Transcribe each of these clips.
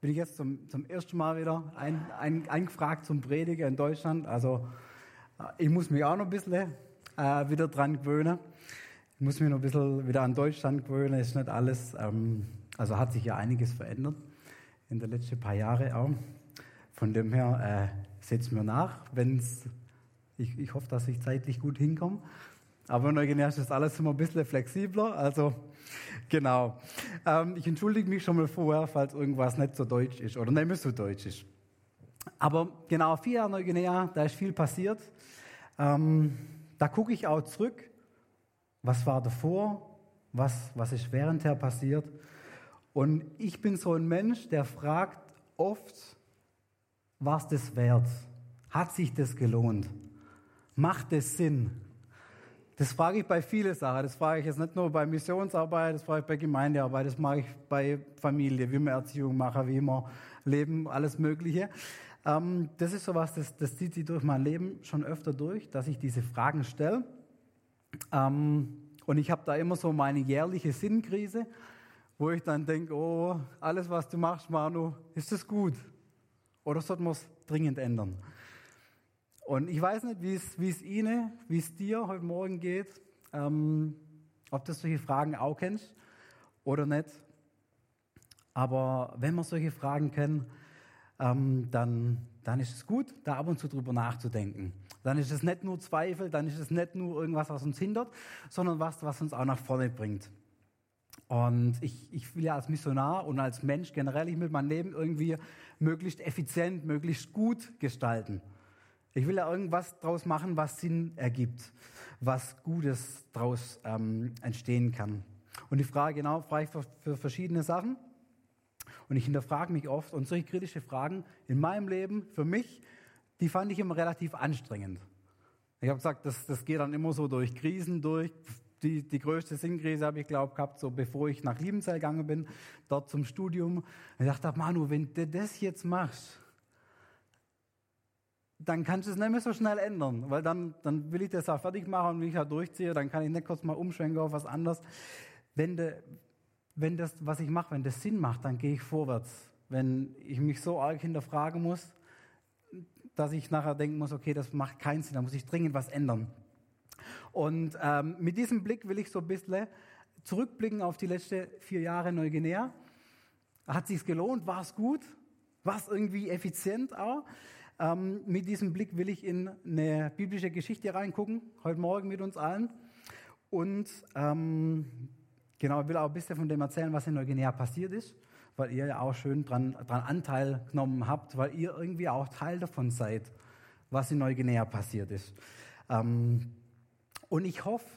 bin ich jetzt zum, zum ersten Mal wieder ein, ein, eingefragt zum Predigen in Deutschland. Also äh, ich muss mich auch noch ein bisschen äh, wieder dran gewöhnen. Ich muss mich noch ein bisschen wieder an Deutschland gewöhnen. Ist nicht alles, ähm, also hat sich ja einiges verändert in den letzten paar Jahren auch. Von dem her äh, setzt mir nach, wenn's, ich, ich hoffe, dass ich zeitlich gut hinkomme. Aber in Neuguinea ist alles immer ein bisschen flexibler. Also Genau. Ähm, ich entschuldige mich schon mal vorher, falls irgendwas nicht so deutsch ist oder nicht so deutsch ist. Aber genau, vier Jahre Neuguinea, da ist viel passiert. Ähm, da gucke ich auch zurück. Was war davor? Was, was ist währendher passiert? Und ich bin so ein Mensch, der fragt oft, was das wert? Hat sich das gelohnt? Macht es Sinn? Das frage ich bei vielen Sachen. Das frage ich jetzt nicht nur bei Missionsarbeit, das frage ich bei Gemeindearbeit, das mache ich bei Familie, wie wir Erziehung machen, wie wir leben, alles Mögliche. Ähm, das ist sowas, das, das zieht sich durch mein Leben schon öfter durch, dass ich diese Fragen stelle. Ähm, und ich habe da immer so meine jährliche Sinnkrise, wo ich dann denke, oh, alles, was du machst, Manu, ist das gut? Oder sollten wir es dringend ändern? Und ich weiß nicht, wie es, wie es Ihnen, wie es dir heute Morgen geht, ähm, ob du solche Fragen auch kennst oder nicht. Aber wenn wir solche Fragen kennen, ähm, dann, dann ist es gut, da ab und zu drüber nachzudenken. Dann ist es nicht nur Zweifel, dann ist es nicht nur irgendwas, was uns hindert, sondern was, was uns auch nach vorne bringt. Und ich, ich will ja als Missionar und als Mensch generell, ich will mein Leben irgendwie möglichst effizient, möglichst gut gestalten. Ich will ja irgendwas draus machen, was Sinn ergibt, was Gutes draus ähm, entstehen kann. Und die Frage genau, frage ich für, für verschiedene Sachen. Und ich hinterfrage mich oft und solche kritische Fragen in meinem Leben, für mich, die fand ich immer relativ anstrengend. Ich habe gesagt, das, das geht dann immer so durch Krisen durch. Die, die größte Sinnkrise habe ich, glaube gehabt, so bevor ich nach Liebenzell gegangen bin, dort zum Studium. ich dachte, Manu, wenn du das jetzt machst, dann kannst du es nicht mehr so schnell ändern, weil dann, dann will ich das auch fertig machen und wenn ich halt durchziehe, dann kann ich nicht kurz mal umschwenken auf was anderes. Wenn, de, wenn das, was ich mache, wenn das Sinn macht, dann gehe ich vorwärts. Wenn ich mich so arg hinterfragen muss, dass ich nachher denken muss, okay, das macht keinen Sinn, da muss ich dringend was ändern. Und ähm, mit diesem Blick will ich so ein bisschen zurückblicken auf die letzten vier Jahre Neuguinea. Hat sich's gelohnt? War es gut? War es irgendwie effizient auch? Ähm, mit diesem Blick will ich in eine biblische Geschichte reingucken, heute Morgen mit uns allen. Und ähm, genau, ich will auch ein bisschen von dem erzählen, was in Neuguinea passiert ist, weil ihr ja auch schön dran, dran Anteil genommen habt, weil ihr irgendwie auch Teil davon seid, was in Neuguinea passiert ist. Ähm, und ich hoffe,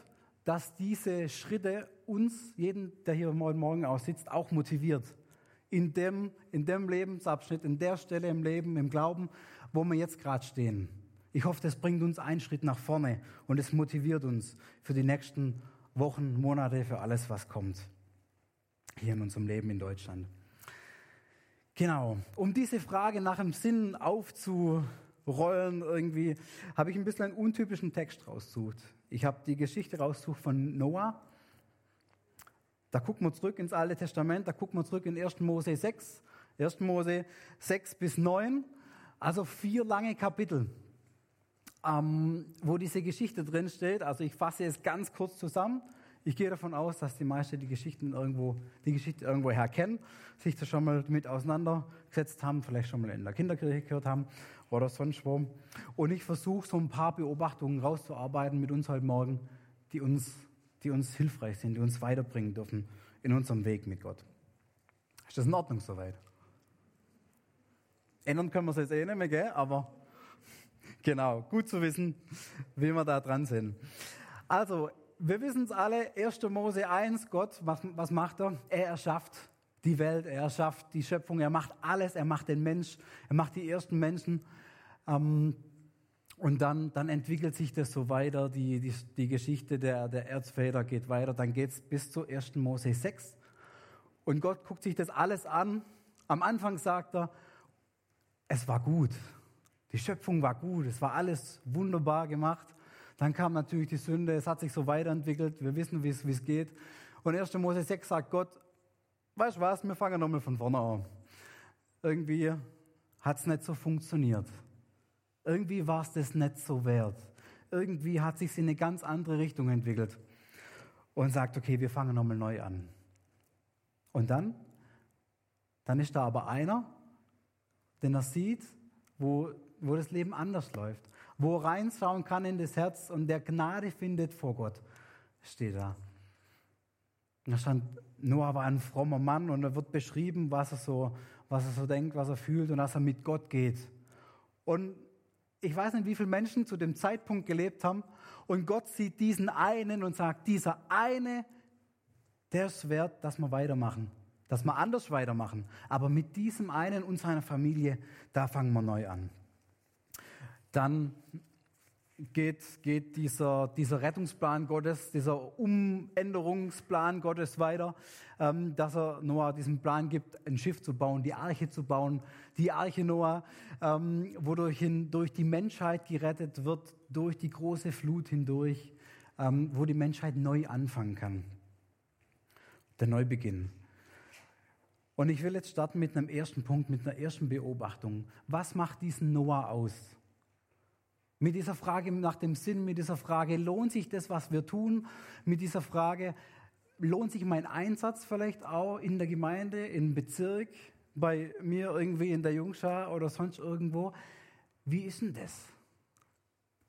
dass diese Schritte uns, jeden, der hier heute Morgen auch sitzt, auch motiviert. In dem, in dem Lebensabschnitt, in der Stelle im Leben, im Glauben, wo wir jetzt gerade stehen. Ich hoffe, das bringt uns einen Schritt nach vorne und es motiviert uns für die nächsten Wochen, Monate, für alles, was kommt hier in unserem Leben in Deutschland. Genau, um diese Frage nach dem Sinn aufzurollen irgendwie, habe ich ein bisschen einen untypischen Text rausgesucht. Ich habe die Geschichte rausgesucht von Noah. Da gucken wir zurück ins Alte Testament, da gucken wir zurück in 1. Mose 6, 1. Mose 6 bis 9. Also vier lange Kapitel, ähm, wo diese Geschichte drin steht. Also ich fasse es ganz kurz zusammen. Ich gehe davon aus, dass die meisten die Geschichten irgendwo, die Geschichte irgendwo her kennen, sich da schon mal mit auseinandergesetzt haben, vielleicht schon mal in der Kinderkirche gehört haben oder sonst wo. Und ich versuche so ein paar Beobachtungen rauszuarbeiten mit uns heute Morgen, die uns, die uns hilfreich sind, die uns weiterbringen dürfen in unserem Weg mit Gott. Ist das in Ordnung soweit? Ändern können wir es jetzt eh nicht mehr, gell? aber genau, gut zu wissen, wie wir da dran sind. Also, wir wissen es alle, 1. Mose 1, Gott, was, was macht er? Er erschafft die Welt, er erschafft die Schöpfung, er macht alles, er macht den Mensch, er macht die ersten Menschen. Ähm, und dann, dann entwickelt sich das so weiter, die, die, die Geschichte der, der Erzväter geht weiter, dann geht es bis zu 1. Mose 6. Und Gott guckt sich das alles an. Am Anfang sagt er, es war gut. Die Schöpfung war gut, es war alles wunderbar gemacht. Dann kam natürlich die Sünde, es hat sich so weiterentwickelt, wir wissen, wie es geht. Und 1. Mose 6 sagt Gott, weißt du was, wir fangen nochmal von vorne an. irgendwie hat es nicht so funktioniert. Irgendwie war es das nicht so wert. Irgendwie hat sich in eine ganz andere Richtung entwickelt. Und sagt, okay, wir fangen nochmal neu an. Und dann? Dann ist da aber einer, den er sieht, wo, wo das Leben anders läuft. Wo er reinschauen kann in das Herz und der Gnade findet vor Gott. Steht da. Da stand, Noah war ein frommer Mann und da wird beschrieben, was er so, was er so denkt, was er fühlt und dass er mit Gott geht. Und ich weiß nicht, wie viele Menschen zu dem Zeitpunkt gelebt haben und Gott sieht diesen einen und sagt, dieser eine, der ist wert, dass wir weitermachen, dass wir anders weitermachen. Aber mit diesem einen und seiner Familie, da fangen wir neu an. Dann geht, geht dieser, dieser Rettungsplan Gottes, dieser Umänderungsplan Gottes weiter, ähm, dass er Noah diesen Plan gibt, ein Schiff zu bauen, die Arche zu bauen, die Arche Noah, ähm, wodurch hin, durch die Menschheit gerettet wird, durch die große Flut hindurch, ähm, wo die Menschheit neu anfangen kann. Der Neubeginn. Und ich will jetzt starten mit einem ersten Punkt, mit einer ersten Beobachtung. Was macht diesen Noah aus? Mit dieser Frage nach dem Sinn, mit dieser Frage, lohnt sich das, was wir tun? Mit dieser Frage, lohnt sich mein Einsatz vielleicht auch in der Gemeinde, im Bezirk, bei mir irgendwie in der Jungschar oder sonst irgendwo? Wie ist denn das?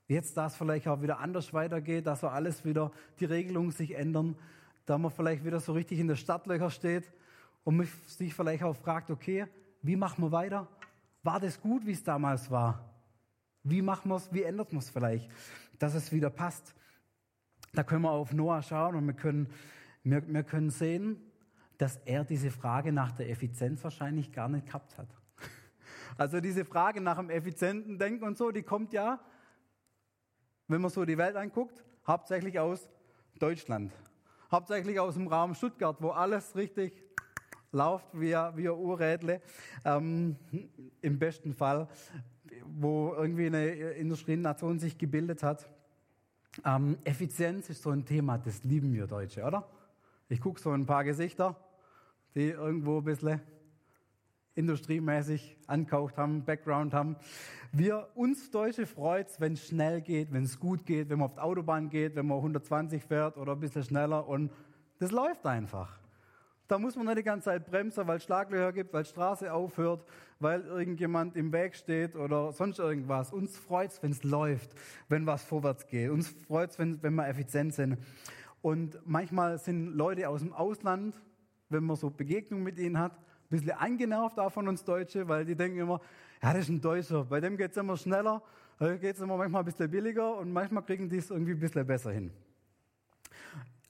Jetzt, da es vielleicht auch wieder anders weitergeht, dass so alles wieder, die Regelungen sich ändern, da man vielleicht wieder so richtig in der Stadtlöcher steht und sich vielleicht auch fragt, okay, wie machen wir weiter? War das gut, wie es damals war? Wie machen wir es, wie ändert man es vielleicht, dass es wieder passt? Da können wir auf Noah schauen und wir können, wir, wir können sehen, dass er diese Frage nach der Effizienz wahrscheinlich gar nicht gehabt hat. Also diese Frage nach dem effizienten Denken und so, die kommt ja, wenn man so die Welt anguckt, hauptsächlich aus Deutschland. Hauptsächlich aus dem Raum Stuttgart, wo alles richtig läuft wie, wie ein Urrädle. Ähm, Im besten Fall wo irgendwie eine Industrienation sich gebildet hat. Ähm, Effizienz ist so ein Thema, das lieben wir Deutsche, oder? Ich gucke so ein paar Gesichter, die irgendwo ein bisschen industriemäßig ankauft haben, Background haben. Wir, uns Deutsche freut es, wenn es schnell geht, wenn es gut geht, wenn man auf die Autobahn geht, wenn man 120 fährt oder ein bisschen schneller und das läuft einfach. Da muss man nicht die ganze Zeit bremsen, weil es Schlaglöcher gibt, weil Straße aufhört, weil irgendjemand im Weg steht oder sonst irgendwas. Uns freut es, wenn es läuft, wenn was vorwärts geht. Uns freut es, wenn, wenn wir effizient sind. Und manchmal sind Leute aus dem Ausland, wenn man so Begegnungen mit ihnen hat, ein bisschen angenervt auch von uns Deutsche, weil die denken immer, ja, das ist ein Deutscher, bei dem geht es immer schneller, geht es immer manchmal ein bisschen billiger und manchmal kriegen die es irgendwie ein bisschen besser hin.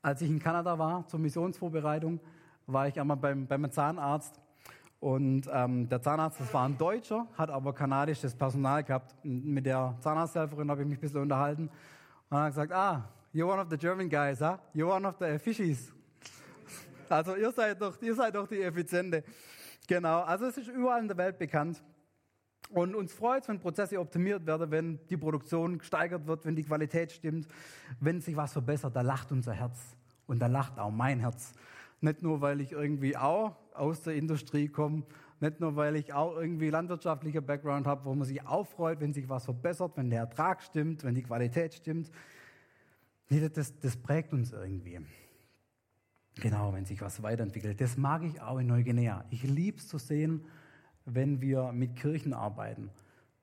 Als ich in Kanada war zur Missionsvorbereitung, war ich einmal beim, beim Zahnarzt und ähm, der Zahnarzt, das war ein Deutscher, hat aber kanadisches Personal gehabt. Und mit der Zahnarzthelferin habe ich mich ein bisschen unterhalten und hat gesagt, ah, you're one of the German guys, huh? you're one of the fishies. Also ihr seid doch, ihr seid doch die Effiziente. Genau, also es ist überall in der Welt bekannt. Und uns freut es, wenn Prozesse optimiert werden, wenn die Produktion gesteigert wird, wenn die Qualität stimmt, wenn sich was verbessert. Da lacht unser Herz und da lacht auch mein Herz. Nicht nur, weil ich irgendwie auch aus der Industrie komme, nicht nur, weil ich auch irgendwie landwirtschaftlicher Background habe, wo man sich auch freut, wenn sich was verbessert, wenn der Ertrag stimmt, wenn die Qualität stimmt. Nee, das, das prägt uns irgendwie. Genau, wenn sich was weiterentwickelt. Das mag ich auch in Neuguinea. Ich liebe es zu sehen, wenn wir mit Kirchen arbeiten.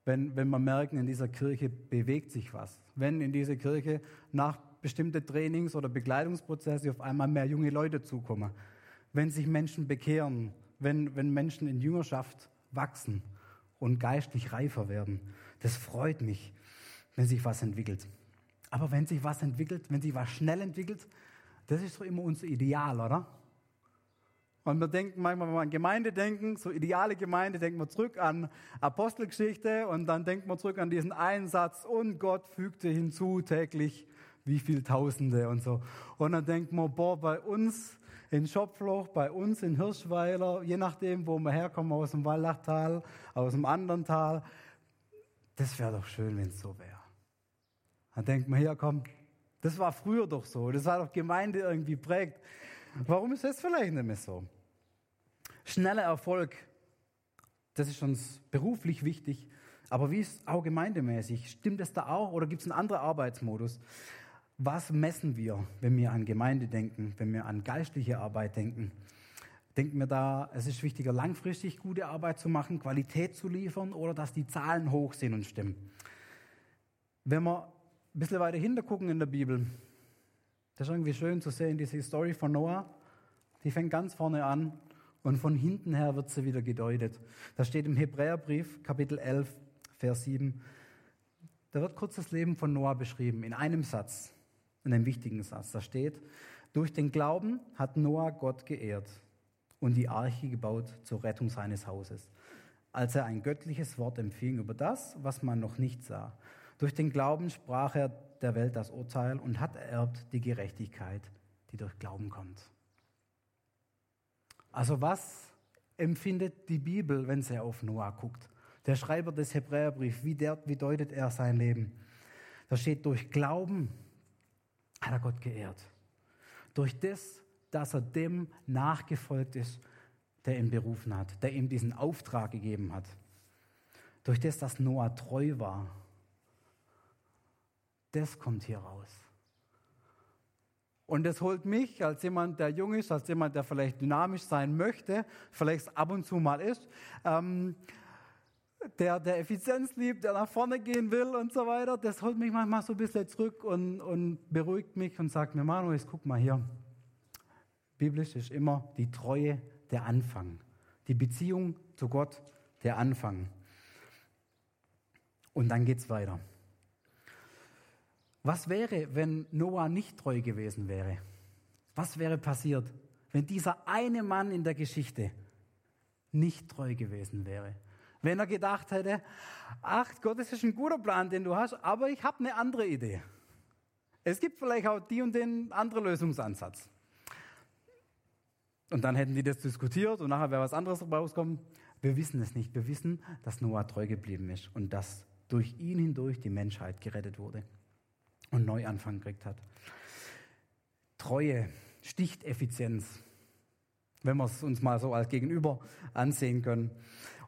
Wenn, wenn wir merken, in dieser Kirche bewegt sich was. Wenn in diese Kirche nach bestimmte Trainings- oder Begleitungsprozesse auf einmal mehr junge Leute zukommen. Wenn sich Menschen bekehren, wenn, wenn Menschen in Jüngerschaft wachsen und geistlich reifer werden. Das freut mich, wenn sich was entwickelt. Aber wenn sich was entwickelt, wenn sich was schnell entwickelt, das ist so immer unser Ideal, oder? Und wir denken manchmal, wenn wir an Gemeinde denken, so ideale Gemeinde, denken wir zurück an Apostelgeschichte und dann denken wir zurück an diesen Einsatz und Gott fügte hinzu täglich wie viel Tausende und so. Und dann denkt man, boah, bei uns in Schopfloch, bei uns in Hirschweiler, je nachdem, wo wir herkommen, aus dem Wallachtal, aus dem anderen Tal, das wäre doch schön, wenn es so wäre. Dann denkt man, ja komm, das war früher doch so, das war doch Gemeinde irgendwie prägt. Warum ist das vielleicht nicht mehr so? Schneller Erfolg Das ist uns beruflich wichtig. Aber wie ist auch gemeindemäßig? Stimmt es da auch oder gibt es einen anderen Arbeitsmodus? Was messen wir, wenn wir an Gemeinde denken, wenn wir an geistliche Arbeit denken? Denken wir da, es ist wichtiger, langfristig gute Arbeit zu machen, Qualität zu liefern oder dass die Zahlen hoch sind und stimmen? Wenn wir ein bisschen weiter hinter gucken in der Bibel, das ist irgendwie schön zu sehen, diese Story von Noah, die fängt ganz vorne an und von hinten her wird sie wieder gedeutet. Das steht im Hebräerbrief, Kapitel 11, Vers 7. Da wird kurz das Leben von Noah beschrieben, in einem Satz, in einem wichtigen Satz. Da steht, durch den Glauben hat Noah Gott geehrt und die Arche gebaut zur Rettung seines Hauses, als er ein göttliches Wort empfing über das, was man noch nicht sah. Durch den Glauben sprach er der Welt das Urteil und hat ererbt die Gerechtigkeit, die durch Glauben kommt. Also was empfindet die Bibel, wenn sie auf Noah guckt? Der Schreiber des Hebräerbriefs, wie, wie deutet er sein Leben? Da steht, durch Glauben hat er Gott geehrt. Durch das, dass er dem nachgefolgt ist, der ihn berufen hat, der ihm diesen Auftrag gegeben hat. Durch das, dass Noah treu war. Das kommt hier raus. Und das holt mich als jemand, der jung ist, als jemand, der vielleicht dynamisch sein möchte, vielleicht ab und zu mal ist, ähm, der, der Effizienz liebt, der nach vorne gehen will und so weiter, das holt mich manchmal so ein bisschen zurück und, und beruhigt mich und sagt mir, Manuel, guck mal hier. Biblisch ist immer die Treue der Anfang. Die Beziehung zu Gott der Anfang. Und dann geht es weiter. Was wäre, wenn Noah nicht treu gewesen wäre? Was wäre passiert, wenn dieser eine Mann in der Geschichte nicht treu gewesen wäre? Wenn er gedacht hätte, ach Gott, das ist ein guter Plan, den du hast, aber ich habe eine andere Idee. Es gibt vielleicht auch die und den anderen Lösungsansatz. Und dann hätten die das diskutiert und nachher wäre was anderes rauskommen. Wir wissen es nicht. Wir wissen, dass Noah treu geblieben ist und dass durch ihn hindurch die Menschheit gerettet wurde und Neuanfang gekriegt hat. Treue sticht Effizienz, wenn wir es uns mal so als Gegenüber ansehen können.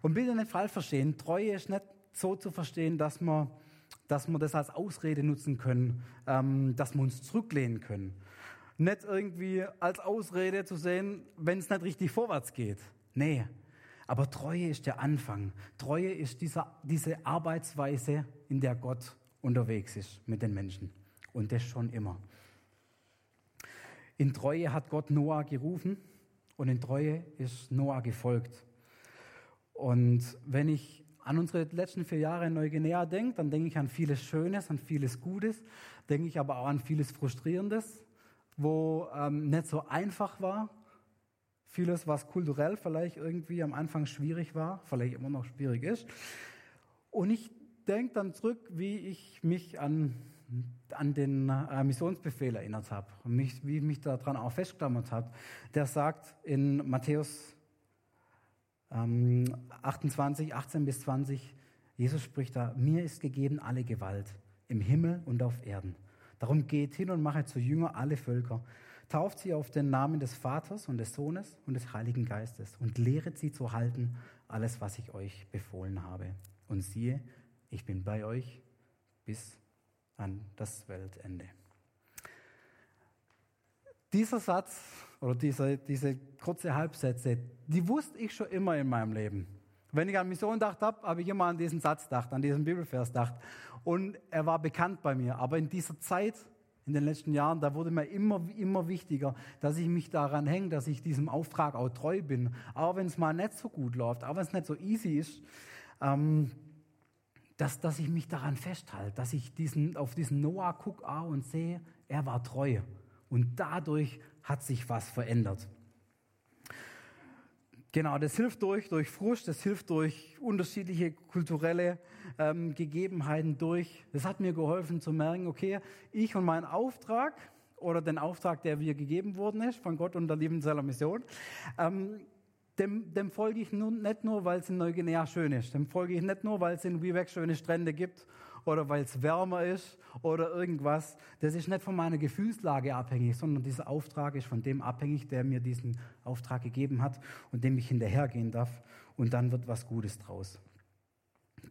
Und bitte nicht falsch verstehen, Treue ist nicht so zu verstehen, dass wir, dass wir das als Ausrede nutzen können, ähm, dass wir uns zurücklehnen können. Nicht irgendwie als Ausrede zu sehen, wenn es nicht richtig vorwärts geht. Nee, aber Treue ist der Anfang. Treue ist dieser, diese Arbeitsweise, in der Gott unterwegs ist mit den Menschen. Und das schon immer. In Treue hat Gott Noah gerufen und in Treue ist Noah gefolgt. Und wenn ich an unsere letzten vier Jahre in Neuguinea denke, dann denke ich an vieles Schönes, an vieles Gutes, denke ich aber auch an vieles Frustrierendes, wo ähm, nicht so einfach war. Vieles, was kulturell vielleicht irgendwie am Anfang schwierig war, vielleicht immer noch schwierig ist. Und ich denke dann zurück, wie ich mich an, an den äh, Missionsbefehl erinnert habe, mich, wie ich mich daran auch festgeklammert habe. Der sagt in Matthäus 28, ähm, 18 bis 20, Jesus spricht da, mir ist gegeben alle Gewalt im Himmel und auf Erden. Darum geht hin und mache zu Jünger alle Völker. Tauft sie auf den Namen des Vaters und des Sohnes und des Heiligen Geistes und lehret sie zu halten, alles, was ich euch befohlen habe. Und siehe, ich bin bei euch bis an das Weltende. Dieser Satz oder diese, diese kurze Halbsätze, die wusste ich schon immer in meinem Leben. Wenn ich an Mission gedacht habe, habe ich immer an diesen Satz gedacht, an diesen Bibelvers gedacht. Und er war bekannt bei mir. Aber in dieser Zeit, in den letzten Jahren, da wurde mir immer, immer wichtiger, dass ich mich daran hänge, dass ich diesem Auftrag auch treu bin. Auch wenn es mal nicht so gut läuft, auch wenn es nicht so easy ist, ähm, dass, dass ich mich daran festhalte, dass ich diesen, auf diesen Noah gucke und sehe, er war treu. Und dadurch hat sich was verändert. Genau, das hilft durch, durch Frust, das hilft durch unterschiedliche kulturelle ähm, Gegebenheiten durch. Das hat mir geholfen zu merken, okay, ich und mein Auftrag oder den Auftrag, der mir gegeben worden ist von Gott und der Liebenzeller Mission, ähm, dem, dem, folge ich nun, nicht nur, weil es in Neuguinea schön ist, dem folge ich nicht nur, weil es in Wiebeck schöne Strände gibt oder weil es wärmer ist oder irgendwas. Das ist nicht von meiner Gefühlslage abhängig, sondern dieser Auftrag ist von dem abhängig, der mir diesen Auftrag gegeben hat und dem ich hinterhergehen darf. Und dann wird was Gutes draus.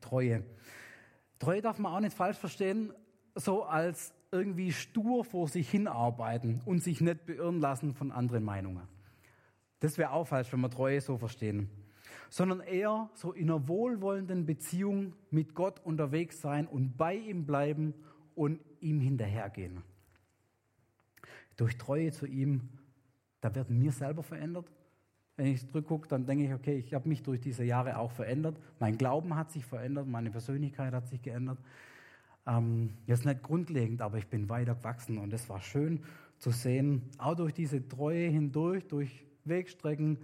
Treue. Treue darf man auch nicht falsch verstehen, so als irgendwie stur vor sich hinarbeiten und sich nicht beirren lassen von anderen Meinungen. Das wäre auch falsch, wenn wir Treue so verstehen. Sondern eher so in einer wohlwollenden Beziehung mit Gott unterwegs sein und bei ihm bleiben und ihm hinterhergehen. Durch Treue zu ihm, da werden wir selber verändert. Wenn ich zurückgucke, dann denke ich, okay, ich habe mich durch diese Jahre auch verändert. Mein Glauben hat sich verändert, meine Persönlichkeit hat sich geändert. Ähm, jetzt nicht grundlegend, aber ich bin weiter gewachsen und es war schön zu sehen, auch durch diese Treue hindurch, durch Wegstrecken,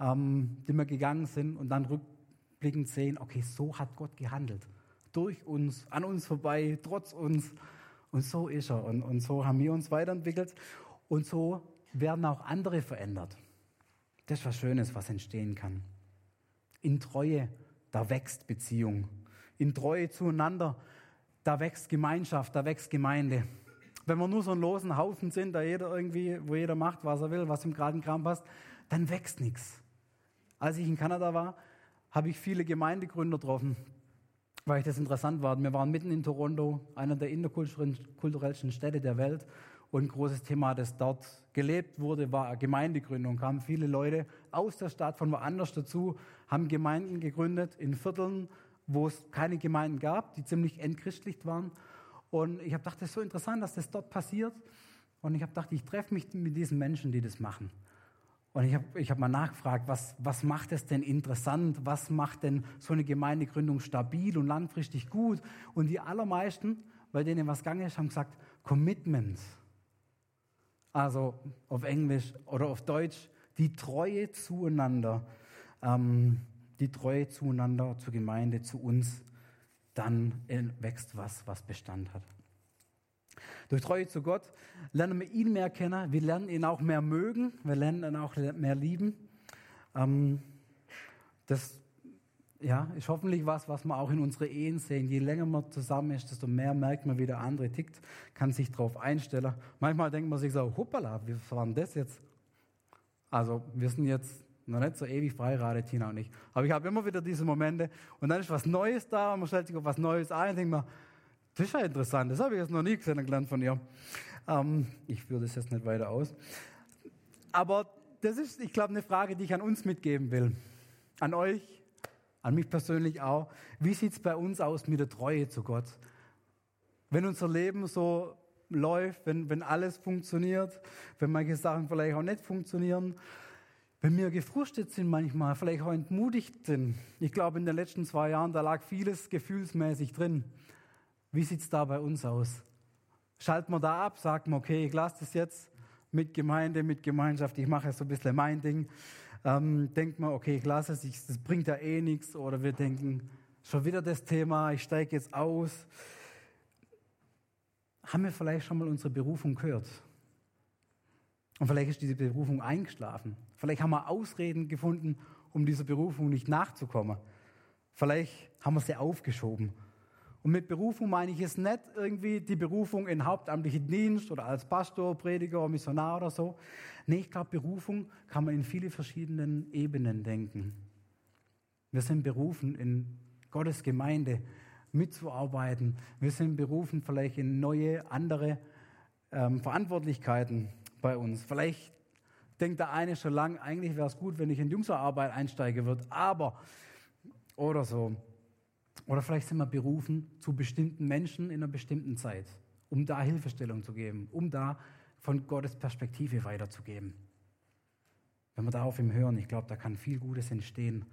ähm, die wir gegangen sind und dann rückblickend sehen, okay, so hat Gott gehandelt. Durch uns, an uns vorbei, trotz uns. Und so ist er. Und, und so haben wir uns weiterentwickelt. Und so werden auch andere verändert. Das ist was Schönes, was entstehen kann. In Treue, da wächst Beziehung. In Treue zueinander, da wächst Gemeinschaft, da wächst Gemeinde. Wenn wir nur so ein losen Haufen sind, da jeder irgendwie, wo jeder macht, was er will, was ihm gerade in Kram passt, dann wächst nichts. Als ich in Kanada war, habe ich viele Gemeindegründer getroffen, weil ich das interessant war. Wir waren mitten in Toronto, einer der interkulturellsten Städte der Welt. Und ein großes Thema, das dort gelebt wurde, war Gemeindegründung. Kamen viele Leute aus der Stadt von woanders dazu, haben Gemeinden gegründet in Vierteln, wo es keine Gemeinden gab, die ziemlich entchristlicht waren. Und ich habe gedacht, das ist so interessant, dass das dort passiert. Und ich habe gedacht, ich treffe mich mit diesen Menschen, die das machen. Und ich habe ich hab mal nachgefragt, was, was macht es denn interessant? Was macht denn so eine Gemeindegründung stabil und langfristig gut? Und die allermeisten, bei denen was gegangen ist, haben gesagt, Commitment. Also auf Englisch oder auf Deutsch, die Treue zueinander. Ähm, die Treue zueinander, zur Gemeinde, zu uns, dann wächst was, was Bestand hat. Durch Treue zu Gott lernen wir ihn mehr kennen, wir lernen ihn auch mehr mögen, wir lernen ihn auch mehr lieben. Ähm, das ja, ist hoffentlich was, was wir auch in unsere Ehen sehen. Je länger man zusammen ist, desto mehr merkt man, wie der andere tickt, kann sich darauf einstellen. Manchmal denkt man sich so, hoppala, wie war denn das jetzt? Also wir sind jetzt noch nicht so ewig verheiratet, Tina und ich. Aber ich habe immer wieder diese Momente und dann ist was Neues da und man stellt sich auf was Neues ein und denkt man, das ist ja interessant, das habe ich jetzt noch nie gesehen gelernt von ihr. Ähm, ich führe das jetzt nicht weiter aus. Aber das ist, ich glaube, eine Frage, die ich an uns mitgeben will. An euch, an mich persönlich auch. Wie sieht es bei uns aus mit der Treue zu Gott? Wenn unser Leben so läuft, wenn, wenn alles funktioniert, wenn manche Sachen vielleicht auch nicht funktionieren, wenn wir gefrustet sind manchmal, vielleicht auch entmutigt sind. Ich glaube, in den letzten zwei Jahren, da lag vieles gefühlsmäßig drin. Wie sieht es da bei uns aus? Schalten wir da ab, sagt man, okay, ich lasse das jetzt mit Gemeinde, mit Gemeinschaft, ich mache so ein bisschen mein Ding. Ähm, denkt man, okay, ich lasse es, ich, das bringt ja eh nichts. Oder wir denken, schon wieder das Thema, ich steige jetzt aus. Haben wir vielleicht schon mal unsere Berufung gehört? Und vielleicht ist diese Berufung eingeschlafen. Vielleicht haben wir Ausreden gefunden, um dieser Berufung nicht nachzukommen. Vielleicht haben wir sie aufgeschoben. Und mit Berufung meine ich jetzt nicht irgendwie die Berufung in hauptamtlichen Dienst oder als Pastor, Prediger, Missionar oder so. Nee, ich glaube, Berufung kann man in viele verschiedenen Ebenen denken. Wir sind berufen, in Gottes Gemeinde mitzuarbeiten. Wir sind berufen, vielleicht in neue, andere ähm, Verantwortlichkeiten bei uns. Vielleicht denkt der eine schon lang, eigentlich wäre es gut, wenn ich in Jungserarbeit einsteige wird, aber oder so. Oder vielleicht sind wir berufen zu bestimmten Menschen in einer bestimmten Zeit, um da Hilfestellung zu geben, um da von Gottes Perspektive weiterzugeben. Wenn wir da auf ihn hören, ich glaube, da kann viel Gutes entstehen,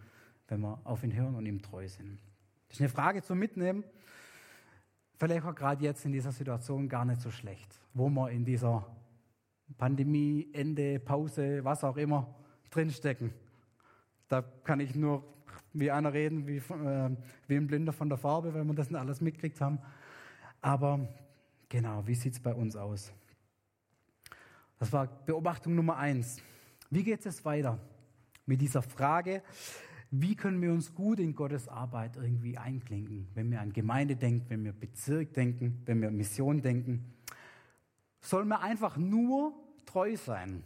wenn wir auf ihn hören und ihm treu sind. Das ist eine Frage zum Mitnehmen. Vielleicht auch gerade jetzt in dieser Situation gar nicht so schlecht, wo wir in dieser Pandemie, Ende, Pause, was auch immer drinstecken. Da kann ich nur wie einer reden, wie, äh, wie ein Blinder von der Farbe, wenn wir das nicht alles mitkriegt haben. Aber genau, wie sieht es bei uns aus? Das war Beobachtung Nummer eins. Wie geht es weiter mit dieser Frage, Wie können wir uns gut in Gottes Arbeit irgendwie einklinken, wenn wir an Gemeinde denken, wenn wir Bezirk denken, wenn wir Mission denken? Sollen wir einfach nur treu sein?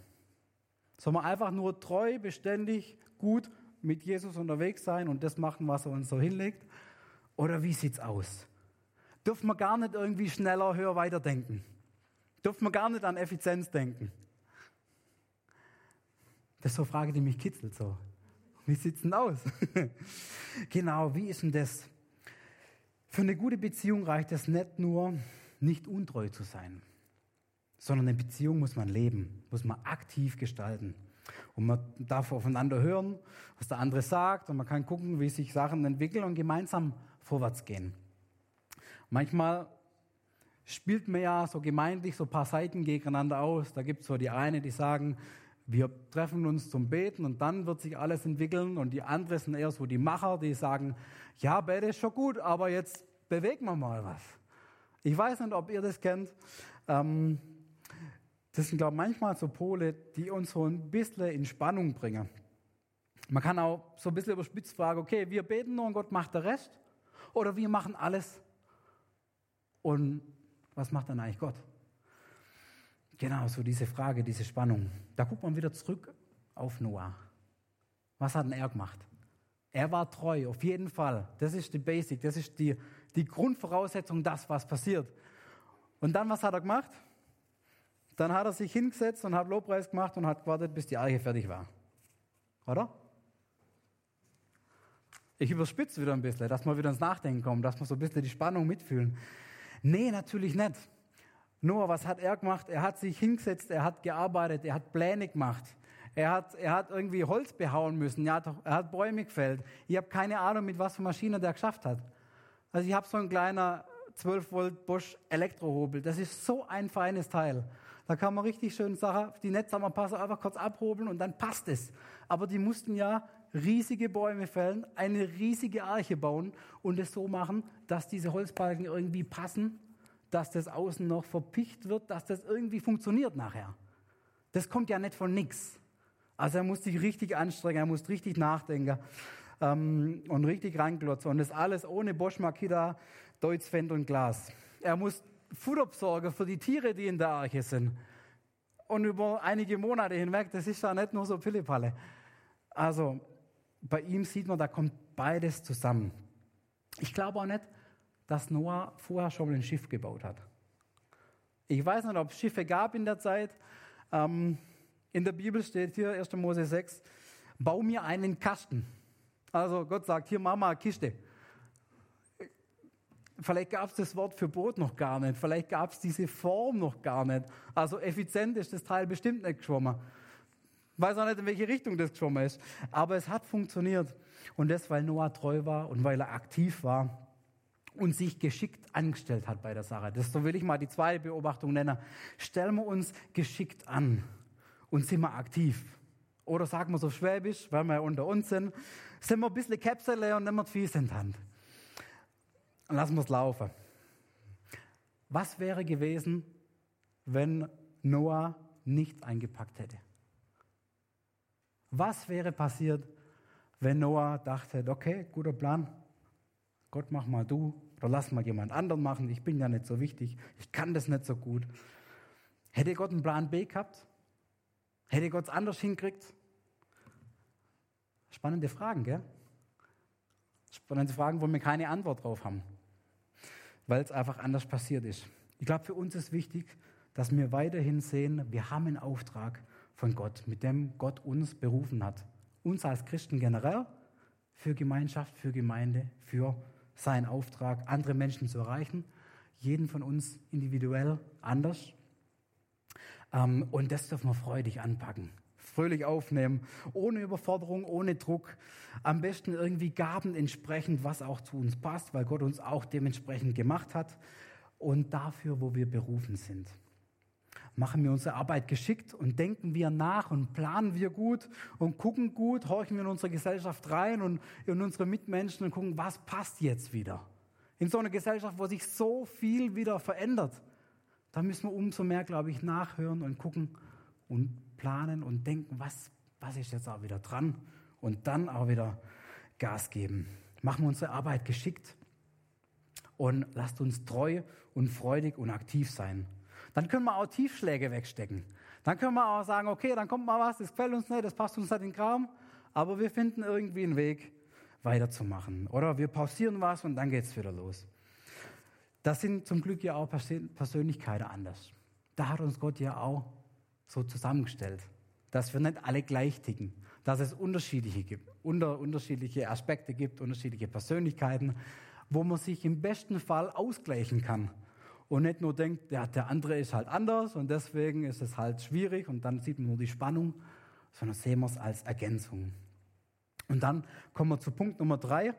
Sollen wir einfach nur treu, beständig, gut mit Jesus unterwegs sein und das machen, was er uns so hinlegt? Oder wie sieht's aus? Dürfen wir gar nicht irgendwie schneller, höher, weiter denken? Dürfen wir gar nicht an Effizienz denken? Das ist so eine Frage, die mich kitzelt so. Wie sieht's denn aus? genau, wie ist denn das? Für eine gute Beziehung reicht es nicht nur, nicht untreu zu sein, sondern eine Beziehung muss man leben, muss man aktiv gestalten. Und man darf aufeinander hören, was der andere sagt, und man kann gucken, wie sich Sachen entwickeln und gemeinsam vorwärts gehen. Manchmal spielt man ja so gemeindlich so ein paar Seiten gegeneinander aus. Da gibt es so die eine, die sagen, wir treffen uns zum Beten und dann wird sich alles entwickeln. Und die anderen sind eher so die Macher, die sagen, ja, Bete ist schon gut, aber jetzt bewegen wir mal was. Ich weiß nicht, ob ihr das kennt. Ähm, das sind, glaube ich, manchmal so Pole, die uns so ein bisschen in Spannung bringen. Man kann auch so ein bisschen überspitzt fragen, okay, wir beten nur und Gott macht den Rest. Oder wir machen alles. Und was macht dann eigentlich Gott? Genau, so diese Frage, diese Spannung. Da guckt man wieder zurück auf Noah. Was hat denn er gemacht? Er war treu, auf jeden Fall. Das ist die Basic, das ist die, die Grundvoraussetzung, das, was passiert. Und dann, was hat er gemacht? Dann hat er sich hingesetzt und hat Lobpreis gemacht und hat gewartet, bis die Arche fertig war. Oder? Ich überspitze wieder ein bisschen, dass wir wieder ins Nachdenken kommen, dass wir so ein bisschen die Spannung mitfühlen. Nee, natürlich nicht. Noah, was hat er gemacht? Er hat sich hingesetzt, er hat gearbeitet, er hat Pläne gemacht. Er hat, er hat irgendwie Holz behauen müssen, er hat, er hat Bäume gefällt. Ich habe keine Ahnung, mit was für Maschine der geschafft hat. Also ich habe so ein kleiner 12 Volt Bosch Elektrohobel. Das ist so ein feines Teil. Da kann man richtig schön Sachen, die Netzhammerpasse einfach kurz abhobeln und dann passt es. Aber die mussten ja riesige Bäume fällen, eine riesige Arche bauen und es so machen, dass diese Holzbalken irgendwie passen, dass das außen noch verpicht wird, dass das irgendwie funktioniert nachher. Das kommt ja nicht von nichts. Also er muss sich richtig anstrengen, er muss richtig nachdenken ähm, und richtig reinglotzen. Und das alles ohne Bosch Makita, Deutz, Fendt und Glas. Er muss Futterbesorger für die Tiere, die in der Arche sind. Und über einige Monate hinweg, das ist ja nicht nur so Pillepalle. Also bei ihm sieht man, da kommt beides zusammen. Ich glaube auch nicht, dass Noah vorher schon mal ein Schiff gebaut hat. Ich weiß nicht, ob es Schiffe gab in der Zeit. Ähm, in der Bibel steht hier, 1. Mose 6, bau mir einen Kasten. Also Gott sagt, hier mach mal eine Kiste. Vielleicht gab es das Wort für Boot noch gar nicht. Vielleicht gab es diese Form noch gar nicht. Also effizient ist das Teil bestimmt nicht geschwommen. Weiß auch nicht, in welche Richtung das geschwommen ist. Aber es hat funktioniert. Und das, weil Noah treu war und weil er aktiv war und sich geschickt angestellt hat bei der Sache. Das so will ich mal die zweite Beobachtung nennen. Stellen wir uns geschickt an und sind wir aktiv. Oder sagen wir so schwäbisch, weil wir unter uns sind, sind wir ein bisschen Käpsele und nehmen wir die Füße in die Hand lassen wir es laufen. Was wäre gewesen, wenn Noah nicht eingepackt hätte? Was wäre passiert, wenn Noah dachte, okay, guter Plan, Gott mach mal du oder lass mal jemand anderen machen, ich bin ja nicht so wichtig, ich kann das nicht so gut. Hätte Gott einen Plan B gehabt? Hätte Gott es anders hinkriegt? Spannende Fragen, gell? Spannende Fragen, wo wir keine Antwort drauf haben weil es einfach anders passiert ist. Ich glaube, für uns ist wichtig, dass wir weiterhin sehen, wir haben einen Auftrag von Gott, mit dem Gott uns berufen hat. Uns als Christen generell, für Gemeinschaft, für Gemeinde, für seinen Auftrag, andere Menschen zu erreichen. Jeden von uns individuell anders. Ähm, und das dürfen wir freudig anpacken fröhlich aufnehmen, ohne Überforderung, ohne Druck. Am besten irgendwie Gaben entsprechend, was auch zu uns passt, weil Gott uns auch dementsprechend gemacht hat und dafür, wo wir berufen sind. Machen wir unsere Arbeit geschickt und denken wir nach und planen wir gut und gucken gut, horchen wir in unsere Gesellschaft rein und in unsere Mitmenschen und gucken, was passt jetzt wieder. In so einer Gesellschaft, wo sich so viel wieder verändert, da müssen wir umso mehr, glaube ich, nachhören und gucken und planen und denken, was, was ist jetzt auch wieder dran? Und dann auch wieder Gas geben. Machen wir unsere Arbeit geschickt und lasst uns treu und freudig und aktiv sein. Dann können wir auch Tiefschläge wegstecken. Dann können wir auch sagen, okay, dann kommt mal was, das gefällt uns nicht, das passt uns nicht in den Kram, aber wir finden irgendwie einen Weg, weiterzumachen. Oder wir pausieren was und dann geht es wieder los. Das sind zum Glück ja auch Persönlichkeiten anders. Da hat uns Gott ja auch so zusammengestellt, dass wir nicht alle gleich ticken, dass es unterschiedliche gibt, unter, unterschiedliche Aspekte gibt, unterschiedliche Persönlichkeiten, wo man sich im besten Fall ausgleichen kann und nicht nur denkt, ja, der andere ist halt anders und deswegen ist es halt schwierig und dann sieht man nur die Spannung, sondern sehen wir es als Ergänzung. Und dann kommen wir zu Punkt Nummer drei.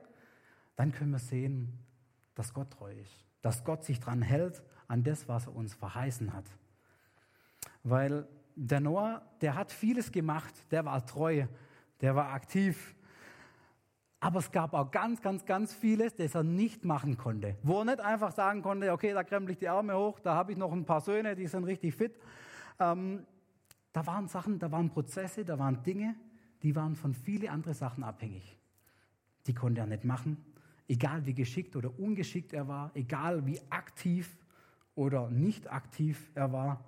Dann können wir sehen, dass Gott treu ist, dass Gott sich dran hält an das, was er uns verheißen hat. Weil der Noah, der hat vieles gemacht, der war treu, der war aktiv, aber es gab auch ganz, ganz, ganz vieles, das er nicht machen konnte. Wo er nicht einfach sagen konnte, okay, da krempel ich die Arme hoch, da habe ich noch ein paar Söhne, die sind richtig fit. Ähm, da waren Sachen, da waren Prozesse, da waren Dinge, die waren von vielen anderen Sachen abhängig. Die konnte er nicht machen, egal wie geschickt oder ungeschickt er war, egal wie aktiv oder nicht aktiv er war.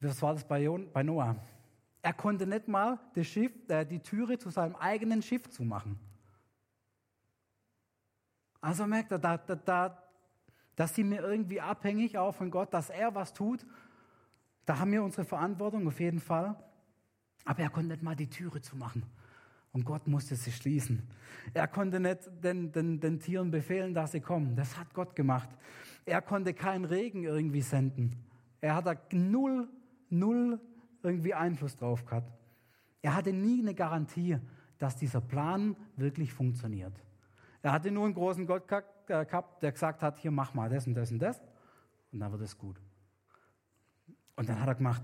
Was war das bei Noah? Er konnte nicht mal das Schiff, äh, die Türe zu seinem eigenen Schiff zumachen. Also merkt er, da, da, da, da sind wir irgendwie abhängig auch von Gott, dass er was tut. Da haben wir unsere Verantwortung auf jeden Fall. Aber er konnte nicht mal die Türe zumachen. Und Gott musste sie schließen. Er konnte nicht den, den, den Tieren befehlen, dass sie kommen. Das hat Gott gemacht. Er konnte keinen Regen irgendwie senden. Er hat da null, null irgendwie Einfluss drauf gehabt. Er hatte nie eine Garantie, dass dieser Plan wirklich funktioniert. Er hatte nur einen großen Gott äh, gehabt, der gesagt hat, hier mach mal das und das und das und dann wird es gut. Und dann hat er gemacht.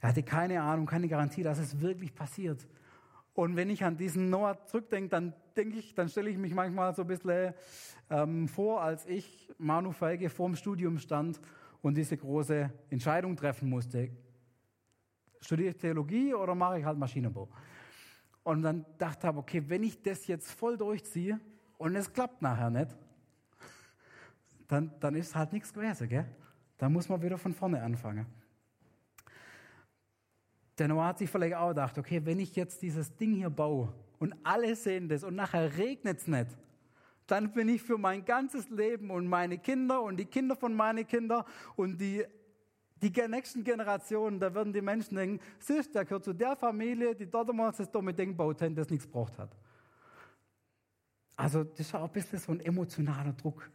Er hatte keine Ahnung, keine Garantie, dass es wirklich passiert. Und wenn ich an diesen Noah zurückdenke, dann denke ich, dann stelle ich mich manchmal so ein bisschen ähm, vor, als ich Manu Feige vorm Studium stand und diese große Entscheidung treffen musste studiere ich Theologie oder mache ich halt Maschinenbau? Und dann dachte ich, okay, wenn ich das jetzt voll durchziehe und es klappt nachher nicht, dann, dann ist halt nichts gewesen, gell? Dann muss man wieder von vorne anfangen. Der Noah hat sich vielleicht auch gedacht, okay, wenn ich jetzt dieses Ding hier baue und alle sehen das und nachher regnet es nicht, dann bin ich für mein ganzes Leben und meine Kinder und die Kinder von meinen Kindern und die die nächsten Generationen, da werden die Menschen denken, siehst der gehört zu der Familie, die dort einmal das dumme Ding gebaut hat, das nichts braucht hat. Also das ist auch ein bisschen so ein emotionaler Druck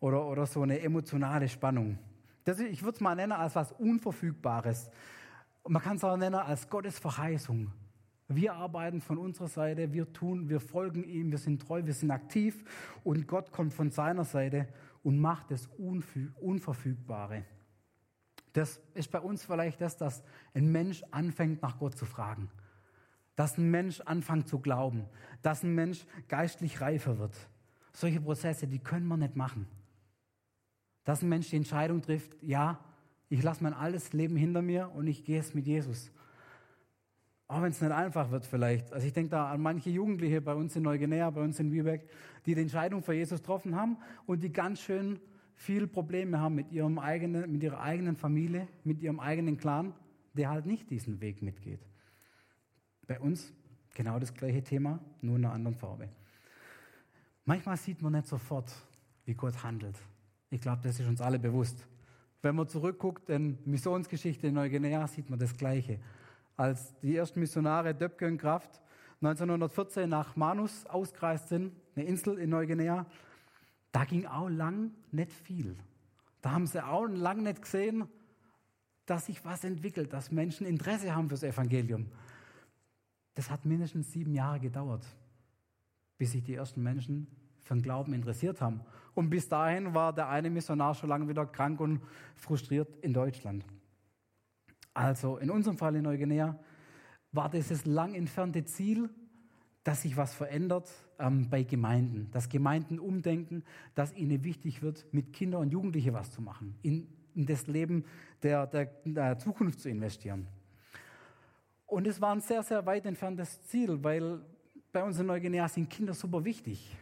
oder, oder so eine emotionale Spannung. Das, ich würde es mal nennen als was Unverfügbares. Man kann es auch nennen als Gottes Verheißung. Wir arbeiten von unserer Seite, wir tun, wir folgen ihm, wir sind treu, wir sind aktiv und Gott kommt von seiner Seite und macht das Unverfügbare. Das ist bei uns vielleicht das, dass ein Mensch anfängt, nach Gott zu fragen. Dass ein Mensch anfängt zu glauben. Dass ein Mensch geistlich reifer wird. Solche Prozesse, die können wir nicht machen. Dass ein Mensch die Entscheidung trifft, ja, ich lasse mein alles Leben hinter mir und ich gehe es mit Jesus. Auch wenn es nicht einfach wird vielleicht. Also ich denke da an manche Jugendliche bei uns in Neuguinea, bei uns in Lübeck, die die Entscheidung für Jesus getroffen haben und die ganz schön viel Probleme haben mit, ihrem eigenen, mit ihrer eigenen Familie, mit ihrem eigenen Clan, der halt nicht diesen Weg mitgeht. Bei uns genau das gleiche Thema, nur in einer anderen Farbe. Manchmal sieht man nicht sofort, wie Gott handelt. Ich glaube, das ist uns alle bewusst. Wenn man zurückguckt in Missionsgeschichte in Neuguinea, sieht man das Gleiche. Als die ersten Missionare Döpke und Kraft 1914 nach Manus ausgereist sind, eine Insel in Neuguinea, da ging auch lang nicht viel. Da haben sie auch lang nicht gesehen, dass sich was entwickelt, dass Menschen Interesse haben fürs Evangelium. Das hat mindestens sieben Jahre gedauert, bis sich die ersten Menschen für den Glauben interessiert haben. Und bis dahin war der eine Missionar schon lange wieder krank und frustriert in Deutschland. Also in unserem Fall in Neuguinea war dieses lang entfernte Ziel, dass sich was verändert ähm, bei Gemeinden, dass Gemeinden umdenken, dass ihnen wichtig wird, mit Kindern und Jugendlichen was zu machen, in, in das Leben der, der, der Zukunft zu investieren. Und es war ein sehr, sehr weit entferntes Ziel, weil bei uns in Neuguinea sind Kinder super wichtig.